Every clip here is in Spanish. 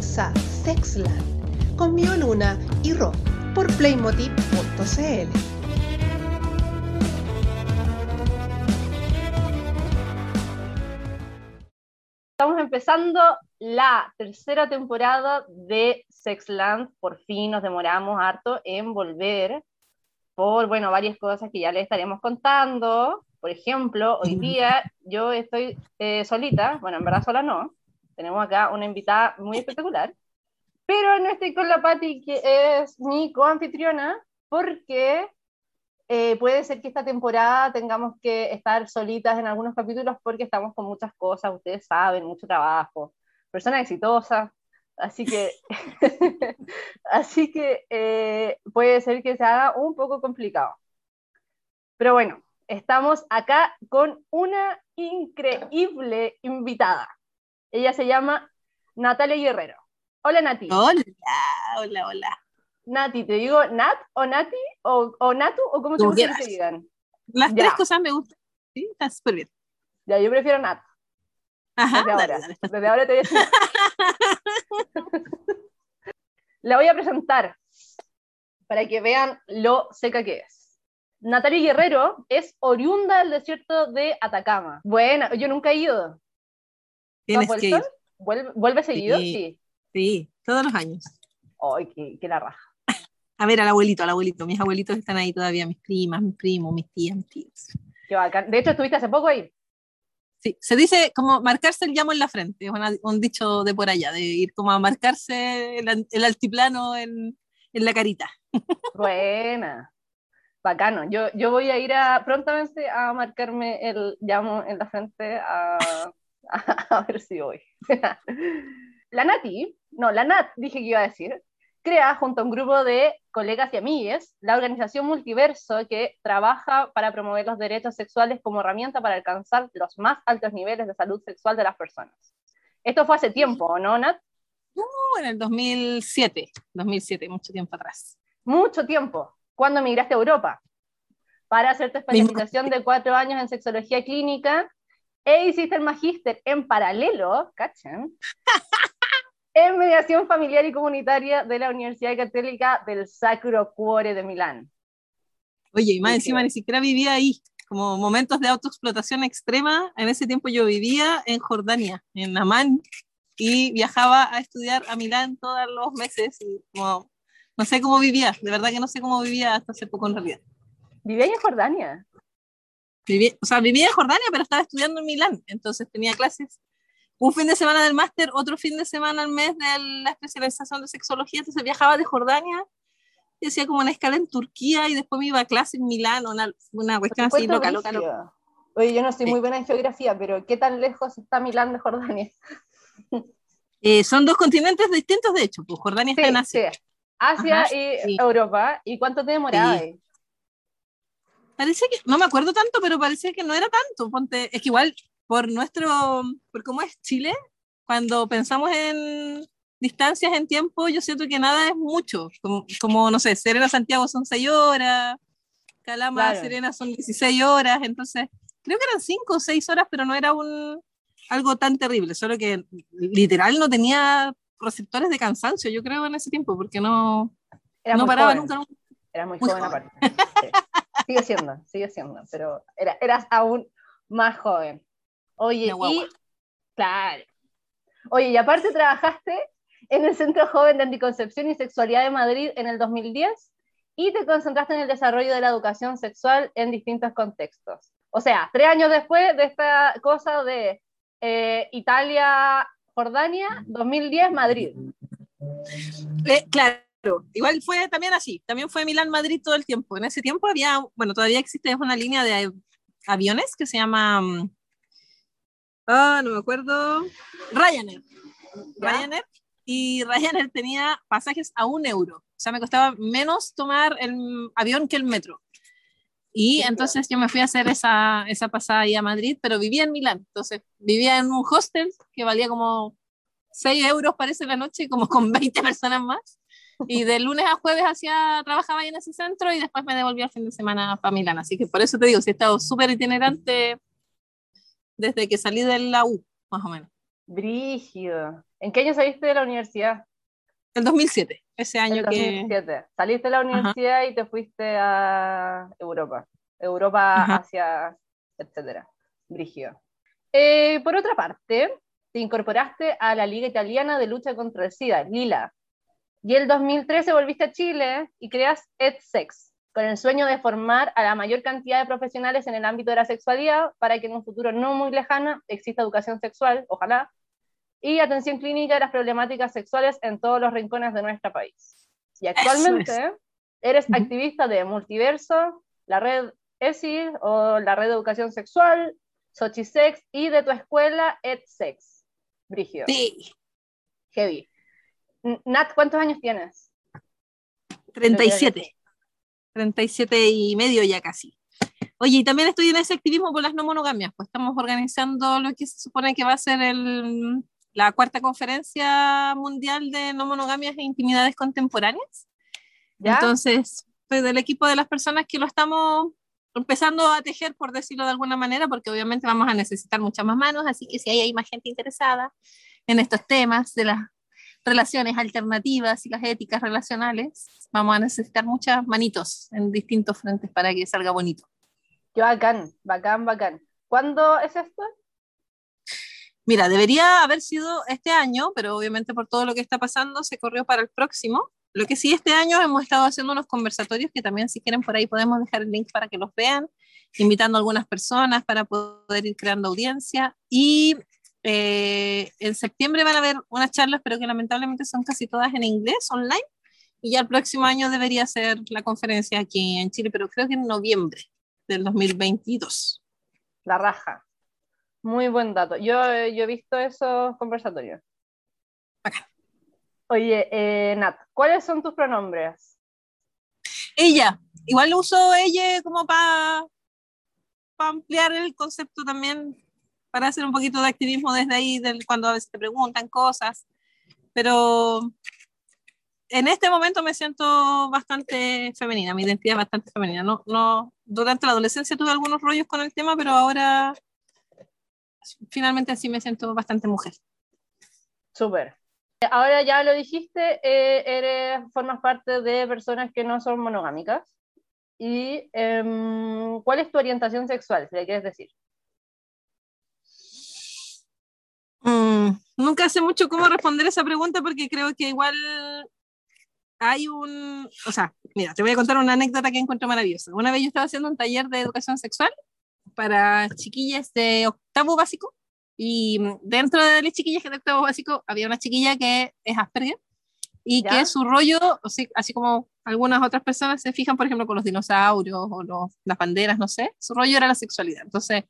comienza Sexland con Mio Luna y Rob por playmotiv.cl. Estamos empezando la tercera temporada de Sexland. Por fin nos demoramos harto en volver por, bueno, varias cosas que ya les estaremos contando. Por ejemplo, hoy día yo estoy eh, solita, bueno, en verdad sola no, tenemos acá una invitada muy espectacular, pero no estoy con la Patti, que es mi coanfitriona, porque eh, puede ser que esta temporada tengamos que estar solitas en algunos capítulos porque estamos con muchas cosas, ustedes saben, mucho trabajo, persona exitosa, así que, así que eh, puede ser que se haga un poco complicado. Pero bueno, estamos acá con una increíble invitada. Ella se llama Natalia Guerrero. Hola Nati. Hola, hola, hola. Nati, ¿te digo Nat o Nati o, o Natu o cómo te gusta que te digan? Las Ya. tres cosas me gustan. Sí, está súper bien. Ya, yo prefiero Nat. Ajá, Desde dale, ahora, dale, desde ahora te voy a decir. La voy a presentar para que vean lo seca que es. Natalia Guerrero es oriunda del desierto de Atacama. Bueno, yo nunca he ido. ¿Tú has Tienes vuelto? que ir. ¿Vuelve, vuelve seguido? Sí. Sí. Sí, todos los años. Ay, qué, qué la raja. A ver, al abuelito, al abuelito. Mis abuelitos están ahí todavía, mis primas, mis primos, mis tías, mis tíos. Qué bacán. De hecho, estuviste hace poco ahí. Sí, se dice como marcarse el llamo en la frente, es una- un dicho de por allá, de ir como a marcarse el, el altiplano en, en la carita. Buena. Bacano. Yo, yo voy a ir a, prontamente a marcarme el llamo en la frente a, a, ver si voy. La Nati, no, la Nat, dije que iba a decir, crea junto a un grupo de colegas y amigues la organización Multiverso que trabaja para promover los derechos sexuales como herramienta para alcanzar los más altos niveles de salud sexual de las personas. Esto fue hace tiempo, ¿no, Nat? En el 2007, 2007, mucho tiempo atrás. mucho tiempo, cuando emigraste a Europa, para hacer tu especialización de cuatro años en sexología clínica e hiciste el magíster en paralelo, ¿cachen? en mediación familiar y comunitaria de la Universidad Católica del Sacro Cuore de Milán. Oye, y más encima ni siquiera vivía ahí, como momentos de autoexplotación extrema. En ese tiempo yo vivía en Jordania, en Amán, y viajaba a estudiar a Milán todos los meses. Y como, no sé cómo vivía, de verdad que no sé cómo vivía hasta hace poco en realidad. Vivía en Jordania. Viví- o sea, vivía en Jordania, pero estaba estudiando en Milán, entonces tenía clases un fin de semana del máster, otro fin de semana al mes de la especialización de sexología, entonces viajaba de Jordania y hacía como una escala en Turquía y después me iba a clase en Milán, una, una cuestión así loca, loca, loca. Oye, yo no soy Sí. muy buena en geografía, pero ¿qué tan lejos está Milán de Jordania? Eh, son dos continentes distintos, de hecho, pues Jordania está en Asia. sí. Asia Ajá, y sí. Europa. ¿Y cuánto te demoraba Sí. ahí? Parece que, no me acuerdo tanto, pero parece que no era tanto. Ponte, es que igual, por nuestro, por cómo es Chile, cuando pensamos en distancias en tiempo, yo siento que nada es mucho. Como, como, no sé, Serena Santiago son 6 horas, Calama Claro. Serena son 16 horas, entonces creo que eran 5 o 6 horas, pero no era un algo tan terrible, solo que literal no tenía receptores de cansancio, yo creo, en ese tiempo, porque no, Era no paraba joven. nunca. Era muy, Muy joven, joven. aparte. Sí. Sigue siendo, sigue siendo, pero era, eras aún más joven. Oye, y claro. Oye, y aparte trabajaste en el Centro Joven de Anticoncepción y Sexualidad de Madrid en el 2010 y te concentraste en el desarrollo de la educación sexual en distintos contextos. O sea, tres años después de esta cosa de eh, Italia, Jordania, 2010, Madrid. Eh, claro, igual fue también así, también fue Milán-Madrid todo el tiempo. En ese tiempo había, bueno, todavía existe una línea de aviones que se llama, mm, ah, no me acuerdo, Ryanair. ¿Ya? Ryanair, y Ryanair tenía pasajes a un euro, o sea, me costaba menos tomar el avión que el metro. Y entonces yo me fui a hacer esa, esa pasada ahí a Madrid, pero vivía en Milán, entonces vivía en un hostel que valía como 6 euros parece la noche, como con 20 personas más. Y de lunes a jueves hacía, trabajaba ahí en ese centro y después me devolví al fin de semana para Milán. Así que por eso te digo, sí he estado súper itinerante desde que salí de la U, más o menos. Brígido. ¿En qué año saliste de la universidad? El 2007, ese año El 2007. Saliste de la universidad y te fuiste a Europa. Europa, Ajá. Asia, etcétera. Brígido. Eh, por otra parte, te incorporaste a la Liga Italiana de Lucha contra el SIDA, Lila. Y el 2013 volviste a Chile y creas EdSex, con el sueño de formar a la mayor cantidad de profesionales en el ámbito de la sexualidad para que en un futuro no muy lejano exista educación sexual, ojalá, y atención clínica de las problemáticas sexuales en todos los rincones de nuestro país. Y actualmente eres activista de Multiverso, la red ESI o la red de educación sexual, Sochisex y de tu escuela EdSex. Brigio. Sí, Heavy. Nat, ¿cuántos años tienes? 37. 37 y medio ya casi. Oye, y también estoy en ese activismo por las no monogamias, pues estamos organizando lo que se supone que va a ser el, la cuarta conferencia mundial de no monogamias e intimidades contemporáneas. ¿Ya? Entonces, soy del equipo de las personas que lo estamos empezando a tejer, por decirlo de alguna manera, porque obviamente vamos a necesitar muchas más manos, así que si hay, hay más gente interesada en estos temas de las relaciones alternativas y las éticas relacionales, vamos a necesitar muchas manitos en distintos frentes para que salga bonito. Qué bacán, bacán, bacán. ¿Cuándo es esto? Mira, debería haber sido este año, pero obviamente por todo lo que está pasando se corrió para el próximo. Lo que sí, este año hemos estado haciendo unos conversatorios que también si quieren por ahí podemos dejar el link para que los vean, invitando a algunas personas para poder ir creando audiencia. Y eh, en septiembre van a haber unas charlas, pero que lamentablemente son casi todas en inglés, online. Y ya el próximo año debería ser la conferencia aquí en Chile, pero creo que en noviembre del 2022. La raja. Muy buen dato. Yo, yo he visto esos conversatorios. Bacán. Oye, eh, Nat, ¿cuáles son tus pronombres? Ella, igual uso ella como para ampliar el concepto también, para hacer un poquito de activismo desde ahí, del, cuando a veces te preguntan cosas, pero en este momento me siento bastante femenina, mi identidad es bastante femenina. No, no, durante la adolescencia tuve algunos rollos con el tema, pero ahora finalmente así me siento bastante mujer. Súper. Ahora ya lo dijiste, eh, eres, formas parte de personas que no son monogámicas. ¿Y em, cuál es tu orientación sexual, si le quieres decir? Mm, nunca sé mucho cómo responder esa pregunta porque creo que igual hay un, o sea, mira, te voy a contar una anécdota que encuentro maravillosa. Una vez yo estaba haciendo un taller de educación sexual para chiquillas de octavo básico y dentro de las chiquillas de octavo básico había una chiquilla que es Asperger y ¿Ya? que su rollo, así como algunas otras personas se fijan, por ejemplo, con los dinosaurios o los- las banderas, no sé, su rollo era la sexualidad. Entonces,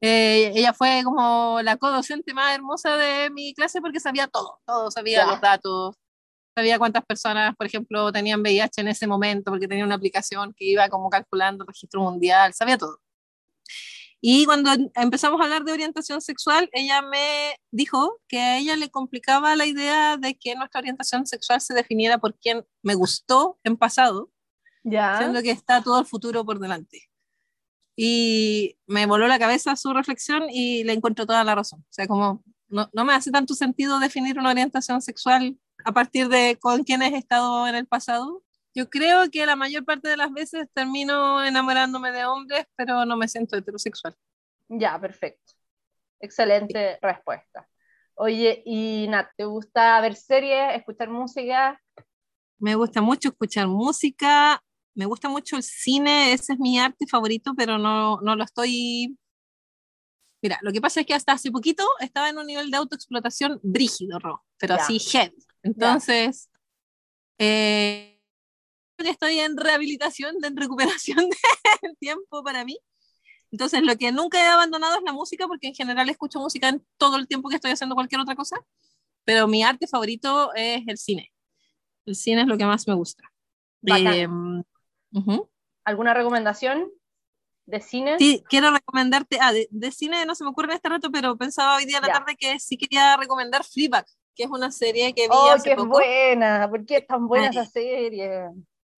eh, ella fue como la co-docente más hermosa de mi clase porque sabía todo, todo, sabía los datos, sabía cuántas personas, por ejemplo, tenían VIH en ese momento porque tenía una aplicación que iba como calculando el registro mundial, sabía todo. Y cuando empezamos a hablar de orientación sexual, ella me dijo que a ella le complicaba la idea de que nuestra orientación sexual se definiera por quien me gustó en pasado, Ya. siendo que está todo el futuro por delante. Y me voló la cabeza su reflexión y le encuentro toda la razón. O sea, como no, no me hace tanto sentido definir una orientación sexual a partir de con quienes he estado en el pasado. Yo creo que la mayor parte de las veces termino enamorándome de hombres, pero no me siento heterosexual. Ya, perfecto. Excelente respuesta. Oye, y Nat, ¿te gusta ver series, escuchar música? Me gusta mucho escuchar música, me gusta mucho el cine, ese es mi arte favorito, pero no, no lo estoy... Mira, lo que pasa es que hasta hace poquito estaba en un nivel de autoexplotación brígido, Ro, pero Ya. así heavy. Entonces, eh, creo que estoy en rehabilitación, en recuperación del tiempo para mí. Entonces, lo que nunca he abandonado es la música, porque en general escucho música en todo el tiempo que estoy haciendo cualquier otra cosa, pero mi arte favorito es el cine. El cine es lo que más me gusta. Bacán. ¿Alguna recomendación de cine? Sí, quiero recomendarte, ah, de, de cine no se me ocurre en este rato, pero pensaba hoy día a la Ya. tarde que sí quería recomendar Fleabag, que es una serie que vi ¡Oh, hace qué poco. buena! ¿Por qué es tan buena Ay. esa serie?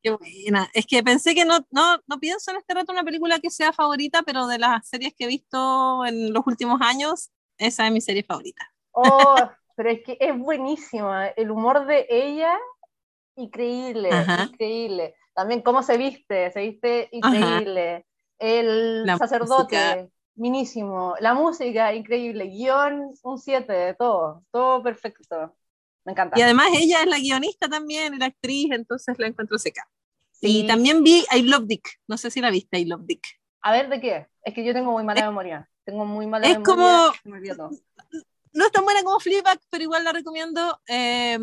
Qué buena. Es que pensé que no, no, no pienso en este rato una película que sea favorita, pero de las series que he visto en los últimos años, esa es mi serie favorita. Oh, pero es que es buenísima. El humor de ella, increíble, Ajá. increíble. También cómo se viste, se viste increíble. El La sacerdote, música. minísimo. La música, increíble. Guión, un 7 de todo. Todo perfecto. Me encanta. Y además ella es la guionista también, la actriz, entonces la encuentro seca. Sí. Y también vi I Love Dick. No sé si la viste, I Love Dick. A ver, ¿de qué? Es que yo tengo muy mala memoria. Tengo muy mala es memoria. como- me. No es tan buena como Fleabag, pero igual la recomiendo. Eh,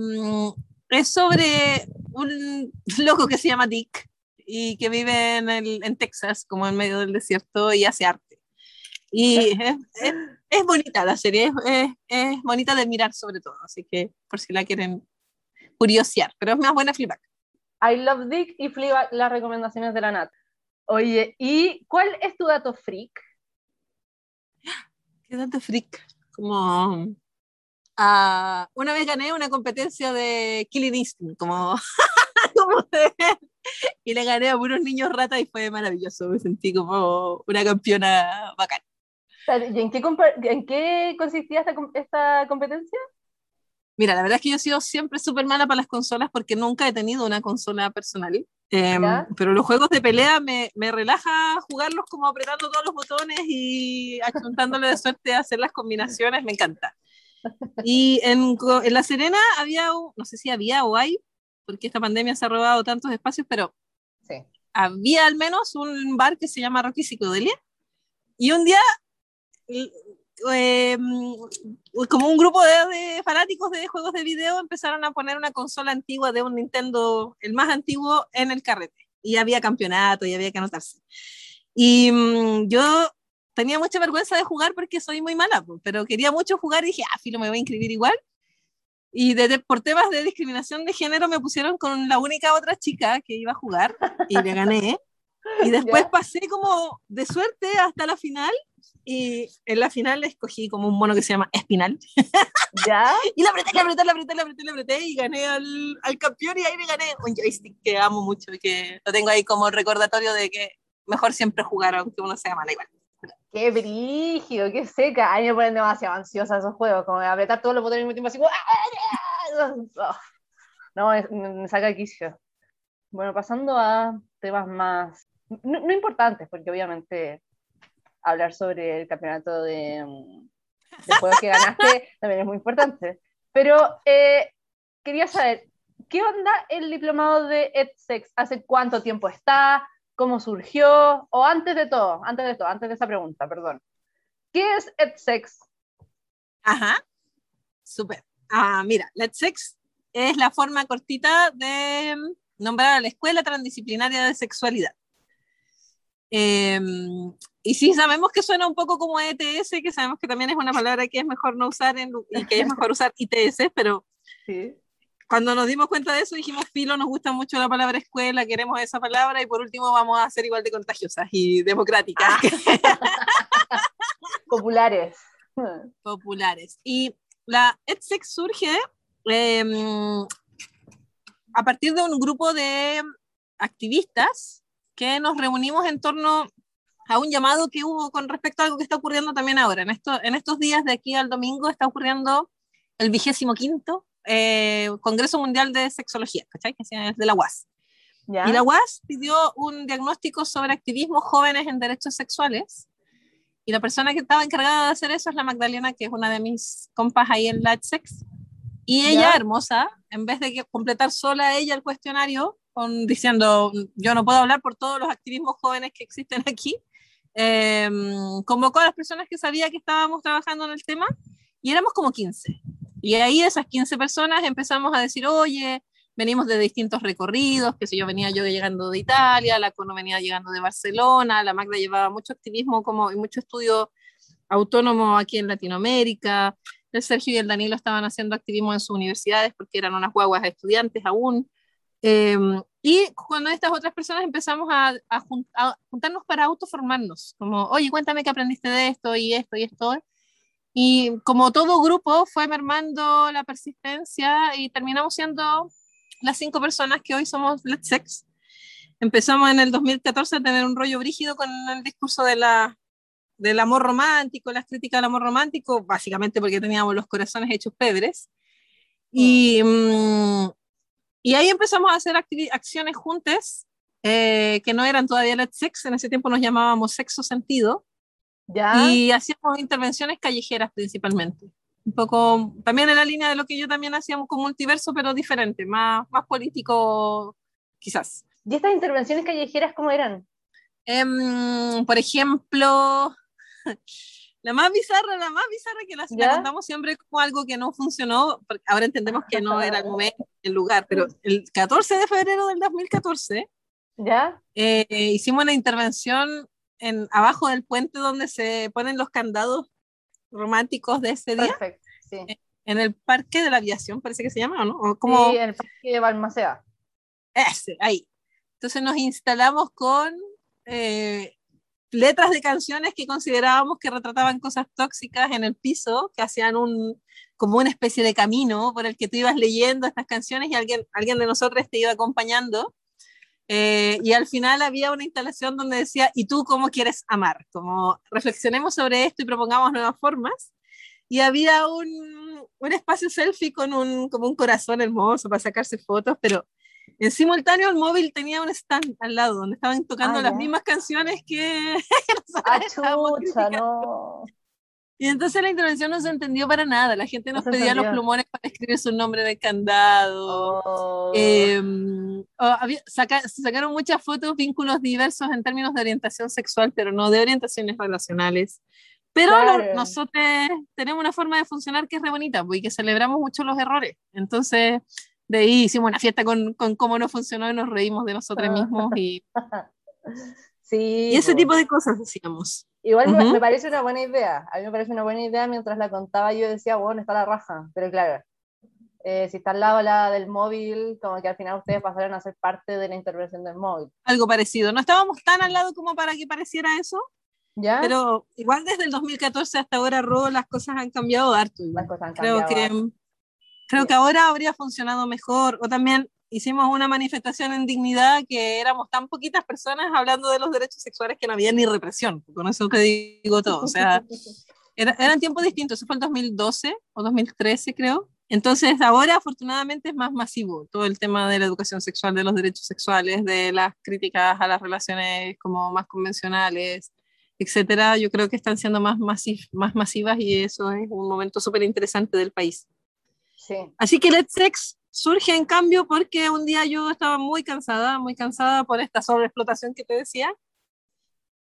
es sobre un loco que se llama Dick y que vive en, el- en Texas, como en medio del desierto, y hace arte. Y es, es- es bonita la serie, es, es- bonita de mirar sobre todo, así que por si la quieren curiosear, pero es más buena Fleabag. I Love Dick y Fleabag, las recomendaciones de la Nat. Oye, ¿y cuál es tu dato freak? ¿Qué dato freak? Como... ah, una vez gané una competencia de Killing Instinct, como, como de- y le gané a puros niños rata y fue maravilloso, me sentí como una campeona bacán. ¿Y en qué, en qué consistía esta, esta competencia? Mira, la verdad es que yo he sido siempre súper mala para las consolas porque nunca he tenido una consola personal. ¿Ya? pero los juegos de pelea me, me relaja jugarlos como apretando todos los botones y achuntándole de suerte a hacer las combinaciones, me encanta. Y en, en La Serena había, no sé si había o hay, porque esta pandemia se ha robado tantos espacios, pero Sí. había al menos un bar que se llama Rocky Psicodelia. Y un día, eh, como un grupo de, de fanáticos de juegos de video empezaron a poner una consola antigua de un Nintendo, el más antiguo, en el carrete. Y había campeonato y había que anotarse. Y mm, yo tenía mucha vergüenza de jugar porque soy muy mala, pero quería mucho jugar y dije, ah, filo, me voy a inscribir igual. Y de- de- por temas de discriminación de género me pusieron con la única otra chica que iba a jugar y le gané. Y después pasé como de suerte hasta la final y en la final escogí como un mono que se llama Espinal. ¿Ya? Y la apreté, la apreté, la apreté, la apreté, la apreté y gané al, al campeón y ahí le gané un joystick que amo mucho y que lo tengo ahí como recordatorio de que mejor siempre jugar aunque uno sea mala igual. Qué brígido, qué seca. A mí me ponen demasiado ansiosa esos juegos, como de apretar todos los botones al mismo tiempo, así como... ¡ah! No, es- me me saca quicio. Bueno, pasando a temas más, no, no importantes, porque obviamente hablar sobre el campeonato de, de juegos que ganaste también es muy importante. Pero eh, quería saber, ¿qué onda el diplomado de EdSex? ¿Hace cuánto tiempo está? ¿Cómo surgió? O antes de todo, antes de todo, antes de esa pregunta, perdón. ¿Qué es EdSex? Ajá, súper. Ah, mira, Let's Sex es la forma cortita de nombrar a la Escuela Transdisciplinaria de Sexualidad. Eh, y sí, sabemos que suena un poco como ETS, que sabemos que también es una palabra que es mejor no usar en, y que es mejor usar ITS, pero Sí. Cuando nos dimos cuenta de eso dijimos, filo, nos gusta mucho la palabra escuela, queremos esa palabra y por último vamos a ser igual de contagiosas y democráticas. Populares. populares. Y la EdSex surge eh, a partir de un grupo de activistas que nos reunimos en torno a un llamado que hubo con respecto a algo que está ocurriendo también ahora. En, esto, en estos días de aquí al domingo está ocurriendo el vigésimo quinto eh, Congreso Mundial de Sexología, ¿cachai? Que es de la UAS. ¿Ya? Y la UAS pidió un diagnóstico sobre activismo jóvenes en derechos sexuales. Y la persona que estaba encargada de hacer eso es la Magdalena, que es una de mis compas ahí en la Sex. Y ella, ¿Ya? hermosa, en vez de que completar sola ella el cuestionario, con, diciendo yo no puedo hablar por todos los activismos jóvenes que existen aquí, eh, convocó a las personas que sabía que estábamos trabajando en el tema y éramos como 15. Y ahí esas 15 personas empezamos a decir, oye, venimos de distintos recorridos, que si yo venía yo llegando de Italia, la Cono venía llegando de Barcelona, la Magda llevaba mucho activismo como, y mucho estudio autónomo aquí en Latinoamérica, el Sergio y el Danilo estaban haciendo activismo en sus universidades porque eran unas guaguas estudiantes aún. Eh, y cuando estas otras personas empezamos a, a, jun a, juntarnos para autoformarnos, como, oye, cuéntame qué aprendiste de esto y esto y esto. Y como todo grupo fue mermando la persistencia y terminamos siendo las cinco personas que hoy somos Let's Sex. Empezamos en el 2014 a tener un rollo brígido con el discurso de la del amor romántico, las críticas al amor romántico, básicamente porque teníamos los corazones hechos pebres. Y, mm, y ahí empezamos a hacer acciones juntas eh, que no eran todavía Let's Sex, en ese tiempo nos llamábamos Sexo Sentido. ¿Ya? Y hacíamos intervenciones callejeras principalmente. Un poco, también en la línea de lo que yo también hacíamos con multiverso, pero diferente, más, más político quizás. ¿Y estas intervenciones callejeras cómo eran? Em, por ejemplo, la más bizarra, la más bizarra que la, la, contamos siempre como algo que no funcionó, porque ahora entendemos que no era el momento, el lugar, pero el 14 de febrero del 2014 ¿Ya? Eh, hicimos una intervención en, abajo del puente donde se ponen los candados románticos de ese día. Perfecto, sí. Eh, en el Parque de la Aviación, parece que se llama, ¿o no? ¿O como... Sí, en el Parque de Balmaceda. Ese, ahí. Entonces nos instalamos con eh, letras de canciones que considerábamos que retrataban cosas tóxicas en el piso, que hacían un, como una especie de camino por el que tú ibas leyendo estas canciones y alguien, alguien de nosotros te iba acompañando. Eh, y al final había una instalación donde decía, ¿y tú cómo quieres amar? Como reflexionemos sobre esto y propongamos nuevas formas. Y había un, un espacio selfie con un, como un corazón hermoso para sacarse fotos, pero en simultáneo el móvil tenía un stand al lado donde estaban tocando Ah, las mismas canciones que nosotros Ah, no. Y entonces la intervención no se entendió para nada. La gente nos No pedía los entendió. plumones para escribir su nombre el candado. Oh. Eh, o había- saca- sacaron muchas fotos, vínculos diversos en términos de orientación sexual, pero no de orientaciones relacionales. Pero Claro. nosotros tenemos una forma de funcionar que es re bonita, pues, y que celebramos mucho los errores. Entonces, de ahí hicimos una fiesta con, con cómo no funcionó y nos reímos de nosotros mismos y, sí, y ese po. tipo de cosas hacíamos. Igual me- Ujú. me parece una buena idea. A mí me parece una buena idea. Mientras la contaba, yo decía, bueno, está la raja. Pero claro, eh, si está al lado la del móvil, como que al final ustedes pasaron a ser parte de la intervención del móvil. Algo parecido. No estábamos tan al lado como para que pareciera eso, ¿Ya? pero igual desde el 2014 hasta ahora, Ro, las cosas han cambiado harto. Las cosas han creo cambiado que harto. creo Sí. que ahora habría funcionado mejor o también hicimos una manifestación en dignidad que éramos tan poquitas personas hablando de los derechos sexuales que no había ni represión con eso te digo todo o sea era- eran tiempos distintos eso fue el 2012 o 2013 creo. Entonces ahora afortunadamente es más masivo todo el tema de la educación sexual de los derechos sexuales de las críticas a las relaciones como más convencionales etcétera. Yo creo que están siendo más, masif- más masivas y eso es un momento súper interesante del país. Sí. Así que Let's Sex surge en cambio porque un día yo estaba muy cansada, muy cansada por esta sobreexplotación que te decía.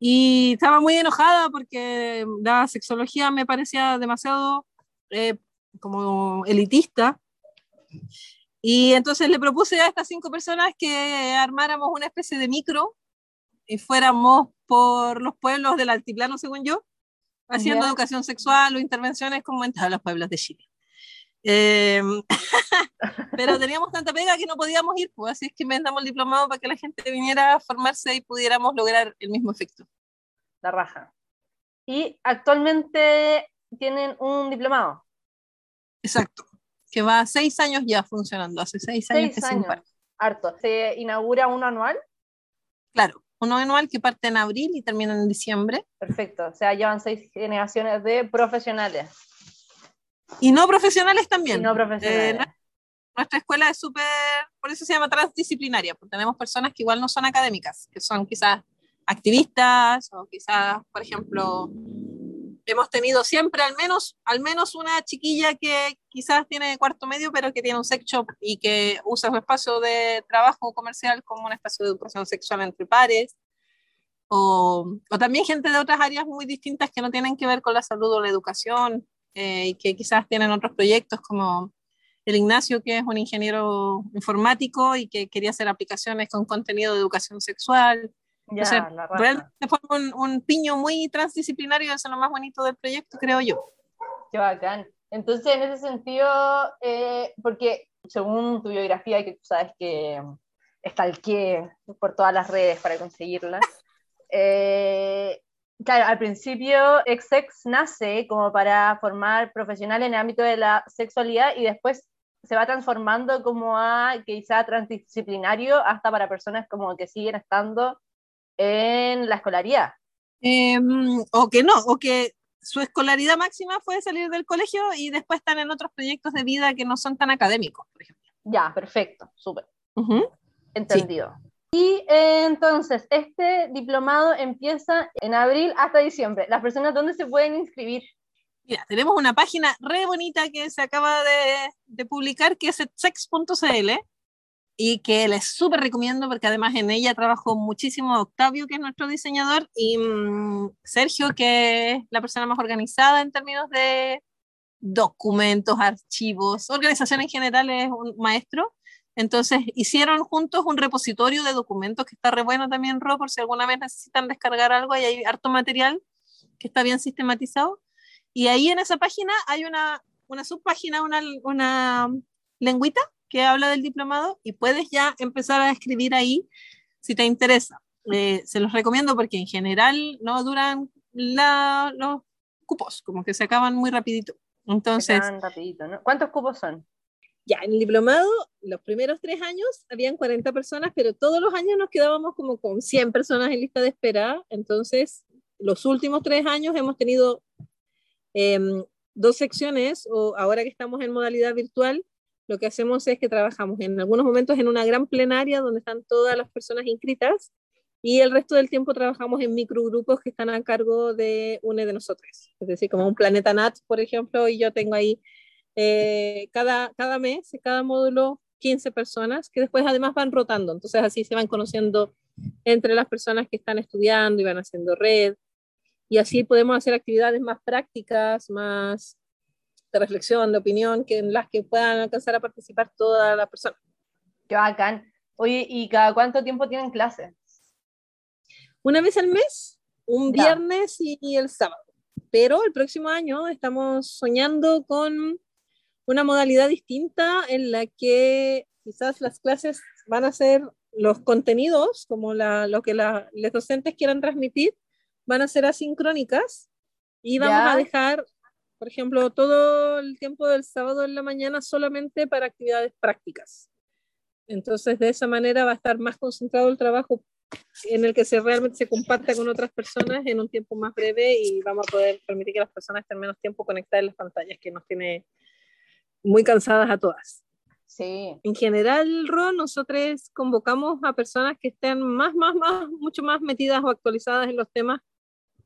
Y estaba muy enojada porque la sexología me parecía demasiado eh, como elitista. Y entonces le propuse a estas cinco personas que armáramos una especie de micro y fuéramos por los pueblos del altiplano, según yo, haciendo educación sexual o intervenciones como en todos los pueblos de Chile. Eh, pero teníamos tanta pega que no podíamos ir, pues, así es que vendamos el diplomado para que la gente viniera a formarse y pudiéramos lograr el mismo efecto. La raja. Y actualmente tienen un diplomado. Exacto. Que va seis años ya funcionando, hace seis años Seis que se años. imparte. Harto. Se inaugura uno anual. Claro, uno anual que parte en abril y termina en diciembre. Perfecto. O sea, llevan seis generaciones de profesionales. Y no profesionales también. Y no Eh, profesionales. nuestra escuela es súper, por eso se llama transdisciplinaria, porque tenemos personas que igual no son académicas, que son quizás activistas o quizás, por ejemplo, hemos tenido siempre al menos, al menos una chiquilla que quizás tiene cuarto medio, pero que tiene un sex shop y que usa su espacio de trabajo comercial como un espacio de educación sexual entre pares. O, o también gente de otras áreas muy distintas que no tienen que ver con la salud o la educación eh, y que quizás tienen otros proyectos como el Ignacio, que es un ingeniero informático y que quería hacer aplicaciones con contenido de educación sexual. Ya, o sea. Realmente fue un, un piño muy transdisciplinario, eso es lo más bonito del proyecto, creo yo. Qué bacán. Entonces, en ese sentido, eh, porque según tu biografía, que tú sabes que estalqué por todas las redes para conseguirla, eh, claro, al principio XX nace como para formar profesionales en el ámbito de la sexualidad y después se va transformando como a quizá transdisciplinario hasta para personas como que siguen estando en la escolaridad. Em, o que no, o que su escolaridad máxima fue salir del colegio y después están en otros proyectos de vida que no son tan académicos, por ejemplo. Ya, perfecto, súper. Entendido. Y eh, entonces, este diplomado empieza en abril hasta diciembre. ¿Las personas dónde se pueden inscribir? Mira, tenemos una página re bonita que se acaba de, de publicar, que es sex.cl, y que les súper recomiendo porque además en ella trabajó muchísimo Octavio, que es nuestro diseñador, y mm, Sergio, que es la persona más organizada en términos de documentos, archivos, organización en general es un maestro. Entonces hicieron juntos un repositorio de documentos que está re bueno también, Ro, por si alguna vez necesitan descargar algo, y hay harto material que está bien sistematizado. Y ahí en esa página hay una, una subpágina, una, una lengüita que habla del diplomado y puedes ya empezar a escribir ahí si te interesa. Eh, se los recomiendo porque en general no duran la, los cupos, como que se acaban muy rapidito. Entonces, rapidito, ¿no? ¿Cuántos cupos son? Ya, en el diplomado, los primeros tres años habían 40 personas, pero todos los años nos quedábamos como con 100 personas en lista de espera. Entonces, los últimos tres años hemos tenido em, dos secciones, o ahora que estamos en modalidad virtual, lo que hacemos es que trabajamos en algunos momentos en una gran plenaria donde están todas las personas inscritas y el resto del tiempo trabajamos en microgrupos que están a cargo de uno de nosotros. Es decir, como un planeta NAT, por ejemplo, y yo tengo ahí eh, cada, cada mes, cada módulo, 15 personas que después además van rotando. Entonces así se van conociendo entre las personas que están estudiando y van haciendo red. Y así podemos hacer actividades más prácticas, más de reflexión, de opinión, que en las que puedan alcanzar a participar todas las personas. Qué bacán. Oye, ¿y cada cuánto tiempo tienen clase? Una vez al mes, un viernes y, el sábado. Pero el próximo año estamos soñando con una modalidad distinta en la que quizás las clases van a ser los contenidos, como la, lo que los docentes quieran transmitir, van a ser asincrónicas y vamos a dejar por ejemplo, todo el tiempo del sábado en la mañana solamente para actividades prácticas. Entonces, de esa manera va a estar más concentrado el trabajo en el que se realmente se comparta con otras personas en un tiempo más breve y vamos a poder permitir que las personas estén menos tiempo conectadas en las pantallas, que nos tiene muy cansadas a todas. Sí. En general, Ron, nosotros convocamos a personas que estén más, más, más, mucho más metidas o actualizadas en los temas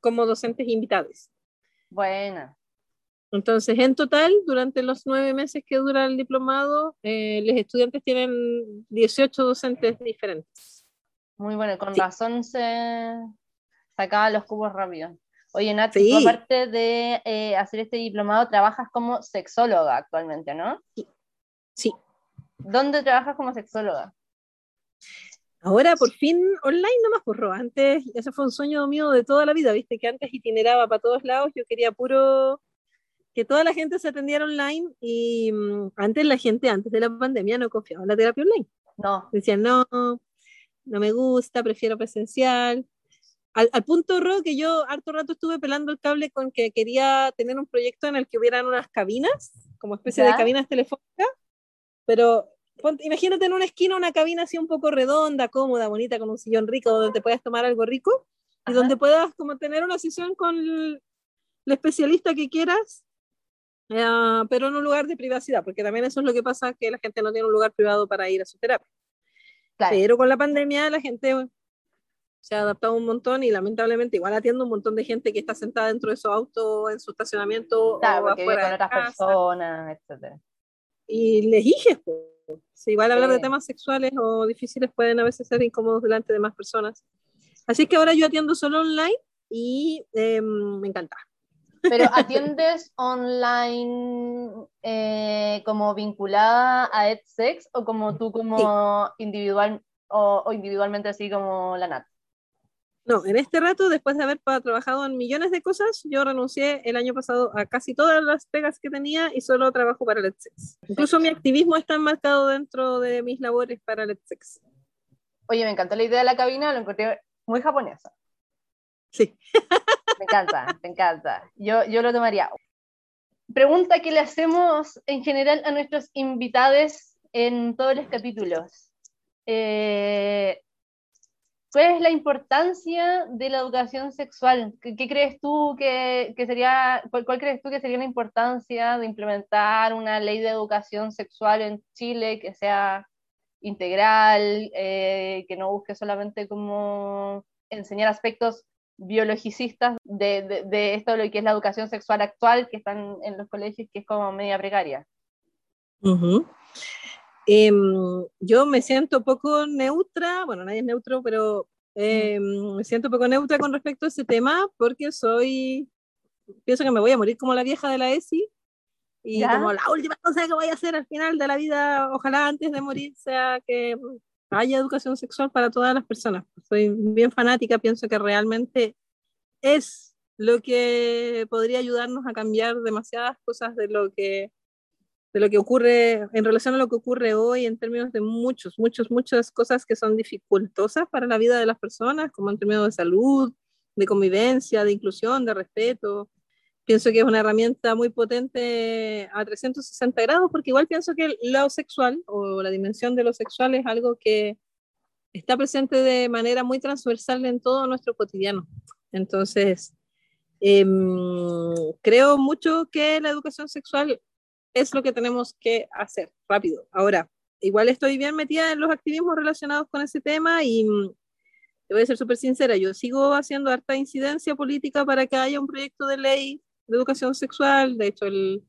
como docentes invitados. Bueno, entonces, en total, durante los nueve meses que dura el diplomado, eh, los estudiantes tienen 18 docentes diferentes. Muy bueno, con razón se sacaba los cubos rápido. Oye, Nat, aparte de eh, hacer este diplomado, trabajas como sexóloga actualmente, ¿no? Sí. ¿Dónde trabajas como sexóloga? Ahora, por fin, online nomás, por pues, Antes, ese fue un sueño mío de toda la vida, viste, que antes itineraba para todos lados, yo quería puro que toda la gente se atendiera online y mm, antes la gente, antes de la pandemia, no confiaba en la terapia online. No. Decían, no, no me gusta, prefiero presencial. Al, punto, Ro, que yo harto rato estuve pelando el cable con que quería tener un proyecto en el que hubieran unas cabinas, como especie de cabinas telefónicas, pero imagínate en una esquina una cabina así un poco redonda, cómoda, bonita, con un sillón rico, donde te puedas tomar algo rico y donde puedas como tener una sesión con el especialista que quieras Ah, pero en un lugar de privacidad, porque también eso es lo que pasa, que la gente no tiene un lugar privado para ir a su terapia. Pero con la pandemia la gente se ha adaptado un montón y lamentablemente igual atiende un montón de gente que está sentada dentro de su auto, en su estacionamiento o afuera con otras personas, etc. Y les dices, si igual hablar de temas sexuales o difíciles pueden a veces ser incómodos delante de más personas. Así que ahora yo atiendo solo online y em, me encanta. Pero atiendes online eh, como vinculada a EdSex o como tú como individual o, individualmente así como la NAT? No, en este rato, después de haber trabajado en millones de cosas, yo renuncié el año pasado a casi todas las pegas que tenía y solo trabajo para EdSex. Incluso mi activismo está enmarcado dentro de mis labores para EdSex. Oye, me encantó la idea de la cabina, lo encontré muy japonesa. Sí. Me encanta, me encanta. Yo, yo lo tomaría. Pregunta que le hacemos en general a nuestros invitados en todos los capítulos. Eh, ¿Cuál es la importancia de la educación sexual? ¿Qué, crees tú que, sería, cuál, crees tú que sería la importancia de implementar una ley de educación sexual en Chile que sea integral, eh, que no busque solamente como enseñar aspectos biologicistas de, de, esto, lo que es la educación sexual actual, que están en los colegios, que es como media precaria? Em, yo me siento poco neutra, bueno, nadie es neutro, pero em, me siento poco neutra con respecto a ese tema porque soy, pienso que me voy a morir como la vieja de la ESI y como la última cosa que voy a hacer al final de la vida, ojalá antes de morir, sea que haya educación sexual para todas las personas. Soy bien fanática, pienso que realmente es lo que podría ayudarnos a cambiar demasiadas cosas de lo que de lo que ocurre en relación a lo que ocurre hoy en términos de muchos, muchos, muchas cosas que son dificultosas para la vida de las personas, como en términos de salud, de convivencia, de inclusión, de respeto. Pienso que es una herramienta muy potente a 360 grados, porque igual pienso que lo sexual o la dimensión de lo sexual es algo que está presente de manera muy transversal en todo nuestro cotidiano. Entonces, em, creo mucho que la educación sexual es lo que tenemos que hacer rápido. Ahora, igual estoy bien metida en los activismos relacionados con ese tema y mm, te voy a ser súper sincera, yo sigo haciendo harta incidencia política para que haya un proyecto de ley de educación sexual. De hecho, el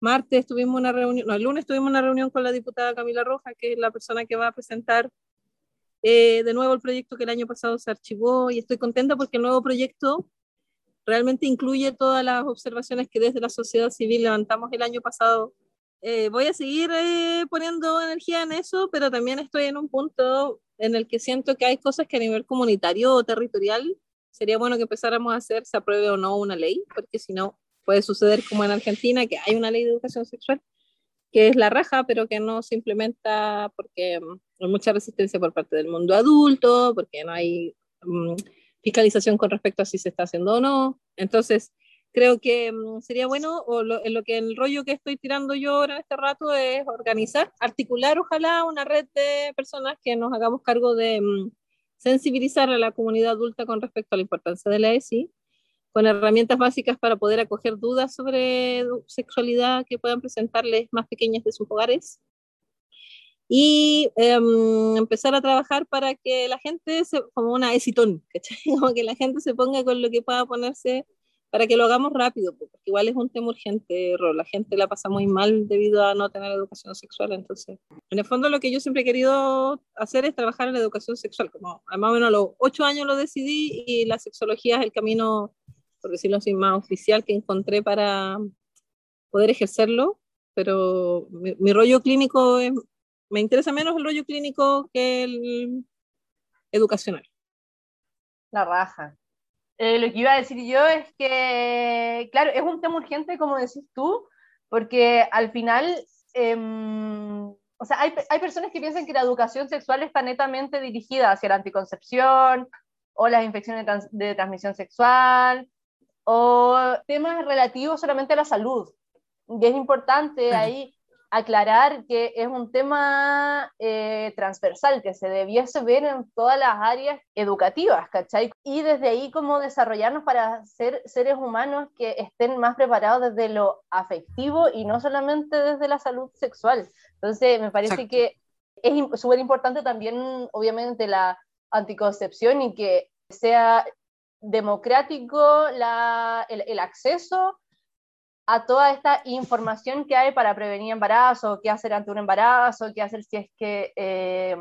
martes tuvimos una reunión, el lunes tuvimos una reunión con la diputada Camila Roja, que es la persona que va a presentar eh, de nuevo el proyecto que el año pasado se archivó y estoy contenta porque el nuevo proyecto realmente incluye todas las observaciones que desde la sociedad civil levantamos el año pasado. Eh, voy a seguir eh, poniendo energía en eso, pero también estoy en un punto en el que siento que hay cosas que a nivel comunitario o territorial sería bueno que empezáramos a hacer, se apruebe o no una ley, porque si no puede suceder como en Argentina, que hay una ley de educación sexual que es la raja, pero que no se implementa porque mm, hay mucha resistencia por parte del mundo adulto, porque no hay mm, fiscalización con respecto a si se está haciendo o no. Entonces, creo que mm, sería bueno, o lo, en lo que el rollo que estoy tirando yo ahora este rato es organizar, articular ojalá una red de personas que nos hagamos cargo de mm, sensibilizar a la comunidad adulta con respecto a la importancia de la ESI, con herramientas básicas para poder acoger dudas sobre sexualidad que puedan presentarles más pequeñas de sus hogares y em, empezar a trabajar para que la gente, se, como una exitón, como que la gente se ponga con lo que pueda ponerse para que lo hagamos rápido, porque igual es un tema urgente, la gente la pasa muy mal debido a no tener educación sexual, entonces, en el fondo lo que yo siempre he querido hacer es trabajar en la educación sexual, como más o menos a los ocho años lo decidí y la sexología es el camino, por decirlo así, más oficial que encontré para poder ejercerlo, pero mi, mi rollo clínico es me interesa menos el rollo clínico que el educacional. La raja. Eh, lo que iba a decir yo es que, claro, es un tema urgente, como decís tú, porque al final, em, o sea, hay, hay, personas que piensan que la educación sexual está netamente dirigida hacia la anticoncepción o las infecciones de, transmisión sexual o temas relativos solamente a la salud. Y es importante ahí aclarar que es un tema eh, transversal que se debiese ver en todas las áreas educativas, ¿cachai? Y desde ahí cómo desarrollarnos para ser seres humanos que estén más preparados desde lo afectivo y no solamente desde la salud sexual. Entonces, me parece que es súper importante también, obviamente, la anticoncepción y que sea democrático la, el, el acceso a toda esta información que hay para prevenir embarazo, qué hacer ante un embarazo, qué hacer si es que eh,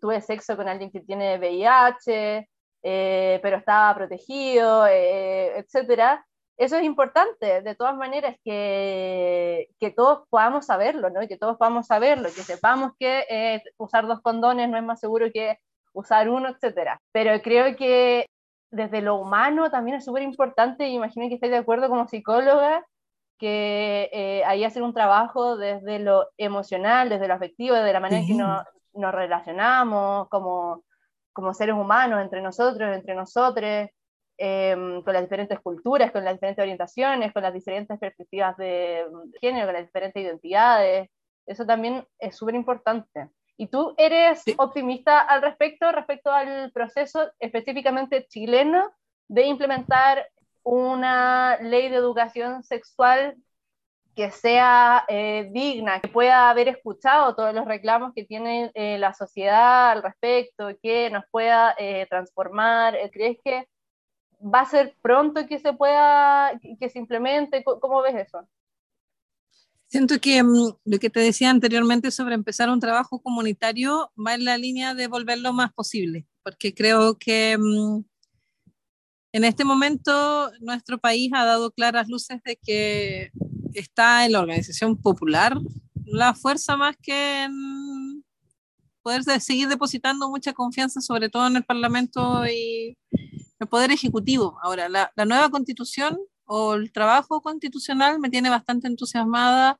tuve sexo con alguien que tiene VIH, eh, pero estaba protegido, eh, etc. Eso es importante, de todas maneras, que, que, todos podamos saberlo, ¿no? que todos podamos saberlo, que sepamos que usar dos condones no es más seguro que usar uno, etc. Pero creo que desde lo humano también es súper importante, y imagino que estáis de acuerdo como psicóloga, que eh, ahí hacer un trabajo desde lo emocional, desde lo afectivo, desde la manera en que nos, nos relacionamos como, como, seres humanos entre nosotros, entre nosotros, em, con las diferentes culturas, con las diferentes orientaciones, con las diferentes perspectivas de, género, con las diferentes identidades. Eso también es súper importante. Y tú eres optimista al respecto, respecto al proceso específicamente chileno de implementar una ley de educación sexual que sea eh, digna, que pueda haber escuchado todos los reclamos que tiene eh, la sociedad al respecto, que nos pueda eh, transformar. ¿Crees que va a ser pronto que se pueda, que se implemente? ¿Cómo ves eso? Siento que mm, lo que te decía anteriormente sobre empezar un trabajo comunitario va en la línea de volver lo más posible, porque creo que mm, en este momento nuestro país ha dado claras luces de que está en la organización popular la fuerza más que en poder seguir depositando mucha confianza, sobre todo en el Parlamento y el Poder Ejecutivo. Ahora, la, la nueva constitución o el trabajo constitucional me tiene bastante entusiasmada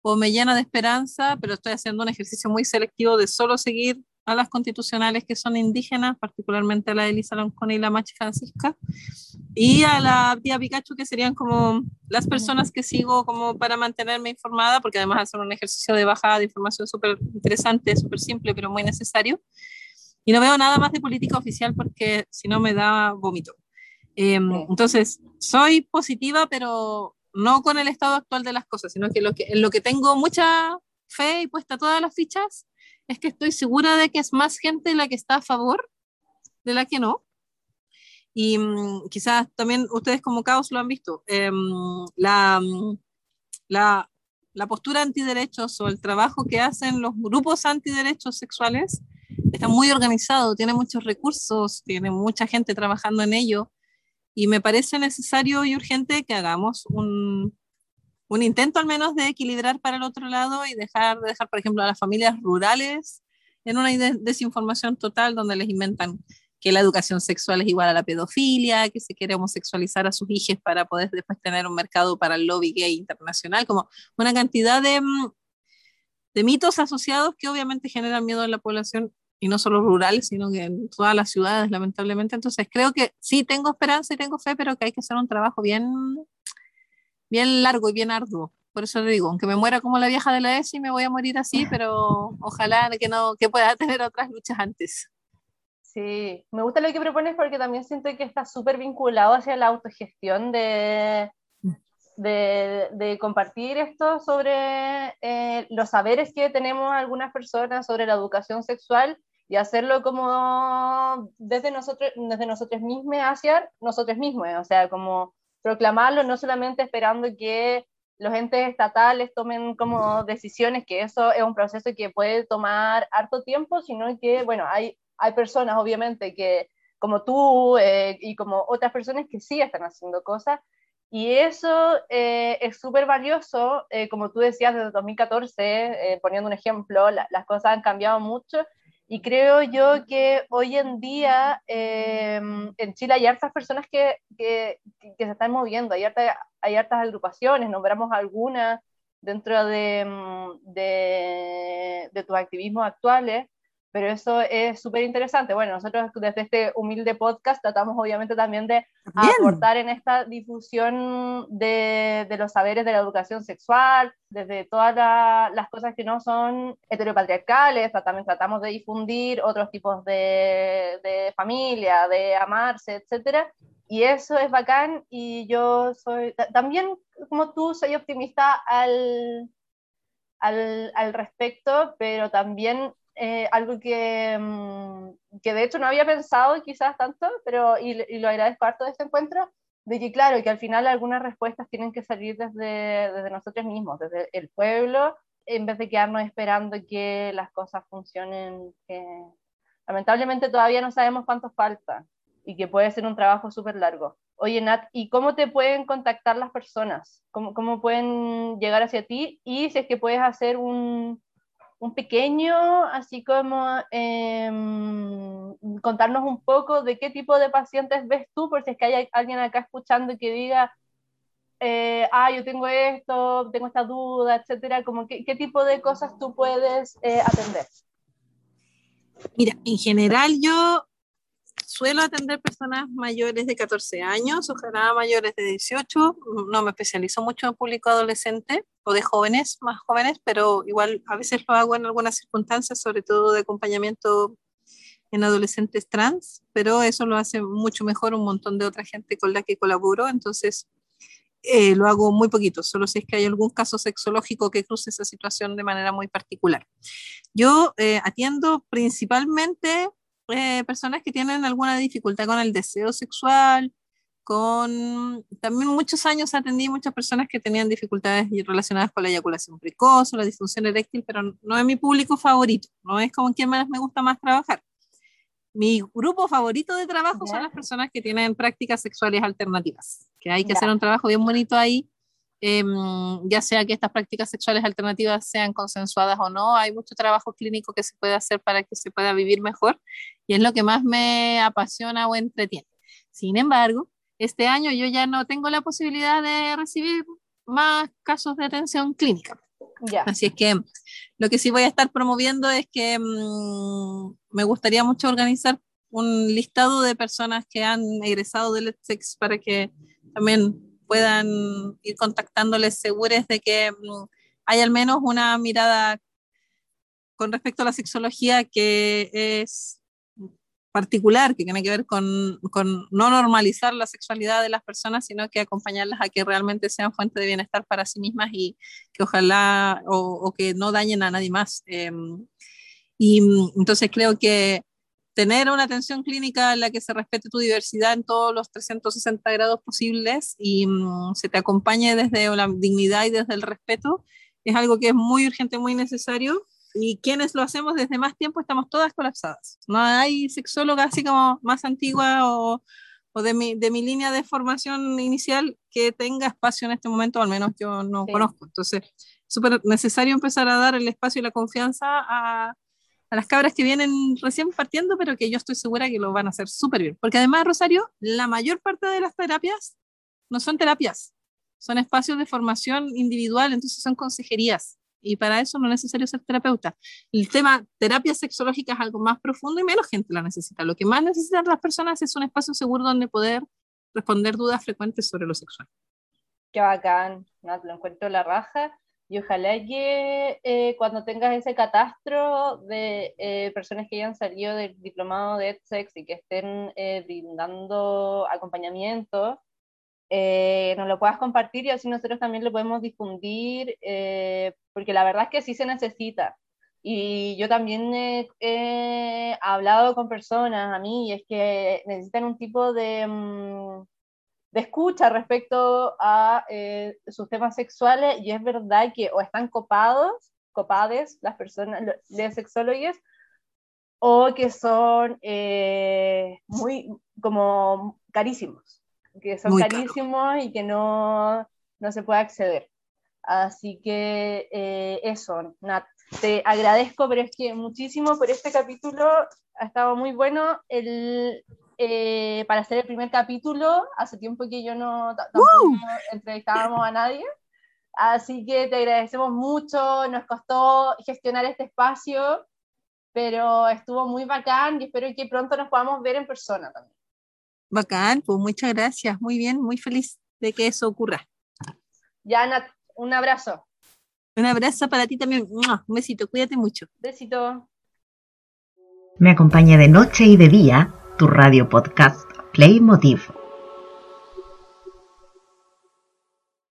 o me llena de esperanza, pero estoy haciendo un ejercicio muy selectivo de solo seguir a las constitucionales que son indígenas, particularmente a la de Elisa Loncón y la Machi Francisca, y a la tía Pikachu, que serían como las personas que sigo como para mantenerme informada, porque además hacen un ejercicio de bajada de información súper interesante, súper simple, pero muy necesario. Y no veo nada más de política oficial porque si no me da vómito. Em, entonces, soy positiva, pero no con el estado actual de las cosas, sino que, lo que en lo que tengo mucha fe y puesta todas las fichas es que estoy segura de que es más gente la que está a favor de la que no. Y mm, quizás también ustedes como caos lo han visto. Em, la, mm, la, la, postura antiderechos o el trabajo que hacen los grupos antiderechos sexuales está muy organizado, tiene muchos recursos, tiene mucha gente trabajando en ello. Y me parece necesario y urgente que hagamos un, un intento al menos de equilibrar para el otro lado y dejar de dejar, por ejemplo, a las familias rurales en una desinformación total donde les inventan que la educación sexual es igual a la pedofilia, que se quiere homosexualizar a sus hijos para poder después tener un mercado para el lobby gay internacional, como una cantidad de, mm, de mitos asociados que obviamente generan miedo en la población y no solo rurales, sino que en todas las ciudades, lamentablemente. Entonces creo que sí tengo esperanza y tengo fe, pero que hay que hacer un trabajo bien bien largo y bien arduo. Por eso le digo, aunque me muera como la vieja de la ESI, me voy a morir así, pero ojalá que, no, que pueda tener otras luchas antes. Sí, me gusta lo que propones porque también siento que está súper vinculado hacia la autogestión de, de, de compartir esto sobre eh, los saberes que tenemos algunas personas sobre la educación sexual y hacerlo como desde nosotros, desde nosotros mismos hacia nosotros mismos, o sea, como proclamarlo, no solamente esperando que los entes estatales tomen como decisiones, que eso es un proceso que puede tomar harto tiempo, sino que, bueno, hay, hay personas obviamente que, como tú eh, y como otras personas que sí están haciendo cosas, y eso eh, es súper valioso, eh, como tú decías, desde 2014, poniendo un ejemplo, las cosas han cambiado mucho y creo yo que hoy en día em, en Chile hay hartas personas que, que, que se están moviendo, hay, hay hartas agrupaciones, nombramos algunas dentro de, em, de, de tus activismos actuales, pero eso es súper interesante. Bueno, nosotros desde este humilde podcast tratamos obviamente también de aportar en esta difusión de, de, los saberes de la educación sexual, desde todas las cosas que no son heteropatriarcales, también tratamos de difundir otros tipos de, de familia, de amarse, etcétera. Y eso es bacán y yo soy, también como tú, soy optimista al, al, al respecto, pero también eh, algo que, mm, que, de hecho no había pensado quizás tanto, pero y, lo agradezco harto de este encuentro, de que claro, que al final algunas respuestas tienen que salir desde, desde nosotros mismos, desde el pueblo, en vez de quedarnos esperando que las cosas funcionen. Que lamentablemente todavía no sabemos cuánto falta y que puede ser un trabajo súper largo. Oye, Nat, ¿y cómo te pueden contactar las personas? ¿Cómo, ¿Cómo pueden llegar hacia ti? Y si es que puedes hacer un, un pequeño, así como em, contarnos un poco de qué tipo de pacientes ves tú, por si es que hay alguien acá escuchando que diga, eh, ah, yo tengo esto, tengo esta duda, etcétera, como qué, qué tipo de cosas tú puedes eh, atender. Mira, en general yo suelo atender personas mayores de 14 años, ojalá mayores de 18. No me especializo mucho en público adolescente o de jóvenes, más jóvenes, pero igual a veces lo hago en algunas circunstancias, sobre todo de acompañamiento en adolescentes trans, pero eso lo hace mucho mejor un montón de otra gente con la que colaboro, entonces eh, lo hago muy poquito, solo si es que hay algún caso sexológico que cruce esa situación de manera muy particular. Yo eh, atiendo principalmente eh, personas que tienen alguna dificultad con el deseo sexual, con también muchos años atendí muchas personas que tenían dificultades relacionadas con la eyaculación precoz o la disfunción eréctil, pero no es mi público favorito, no es con quien más me gusta más trabajar. Mi grupo favorito de trabajo son las personas que tienen prácticas sexuales alternativas, que hay que hacer un trabajo bien bonito ahí, em, ya sea que estas prácticas sexuales alternativas sean consensuadas o no, hay mucho trabajo clínico que se puede hacer para que se pueda vivir mejor y es lo que más me apasiona o entretiene. Sin embargo, este año yo ya no tengo la posibilidad de recibir más casos de atención clínica. Así es que lo que sí voy a estar promoviendo es que mm, me gustaría mucho organizar un listado de personas que han egresado del LetSex para que también puedan ir contactándoles seguros de que mm, hay al menos una mirada con respecto a la sexología que es particular que tiene que ver con, con, no normalizar la sexualidad de las personas, sino que acompañarlas a que realmente sean fuente de bienestar para sí mismas y que ojalá o, que no dañen a nadie más. Em, y entonces creo que tener una atención clínica en la que se respete tu diversidad en todos los 360 grados posibles y um, se te acompañe desde la dignidad y desde el respeto es algo que es muy urgente, muy necesario y quienes lo hacemos desde más tiempo estamos todas colapsadas. No hay sexóloga así como más antigua o, o de, mi, de mi línea de formación inicial que tenga espacio en este momento, al menos yo no conozco. Entonces, es súper necesario empezar a dar el espacio y la confianza a, a las cabras que vienen recién partiendo, pero que yo estoy segura que lo van a hacer súper bien. Porque además, Rosario, la mayor parte de las terapias no son terapias, son espacios de formación individual, entonces son consejerías y para eso no es necesario ser terapeuta. El tema terapia sexológica es algo más profundo y menos gente la necesita. Lo que más necesitan las personas es un espacio seguro donde poder responder dudas frecuentes sobre lo sexual. Qué bacán, no, lo encuentro la raja. Y ojalá que eh, cuando tengas ese catastro de eh, personas que hayan salido del diplomado de EdSex y que estén eh, brindando acompañamiento, eh, nos lo puedas compartir y así nosotros también lo podemos difundir, eh, porque la verdad es que sí se necesita. Y yo también he, hablado con personas a mí y es que necesitan un tipo de, mm, de escucha respecto a eh, sus temas sexuales y es verdad que o están copados, copades las personas de sexólogos o que son muy como carísimos que son carísimos y que no, no, se puede acceder. Así que eh, eso, Nat, te agradezco, pero es que muchísimo por este capítulo, ha estado muy bueno. El, eh, para hacer el primer capítulo, hace tiempo que yo no entrevistábamos a nadie. Así que te agradecemos mucho, nos costó gestionar este espacio, pero estuvo muy bacán y espero que pronto nos podamos ver en persona también. Bacán, pues muchas gracias, muy bien, muy feliz de que eso ocurra. Ya, Ana, un abrazo. Un abrazo para ti también. Un besito, cuídate mucho. Besito. Me acompaña de noche y de día tu radio podcast Play Motif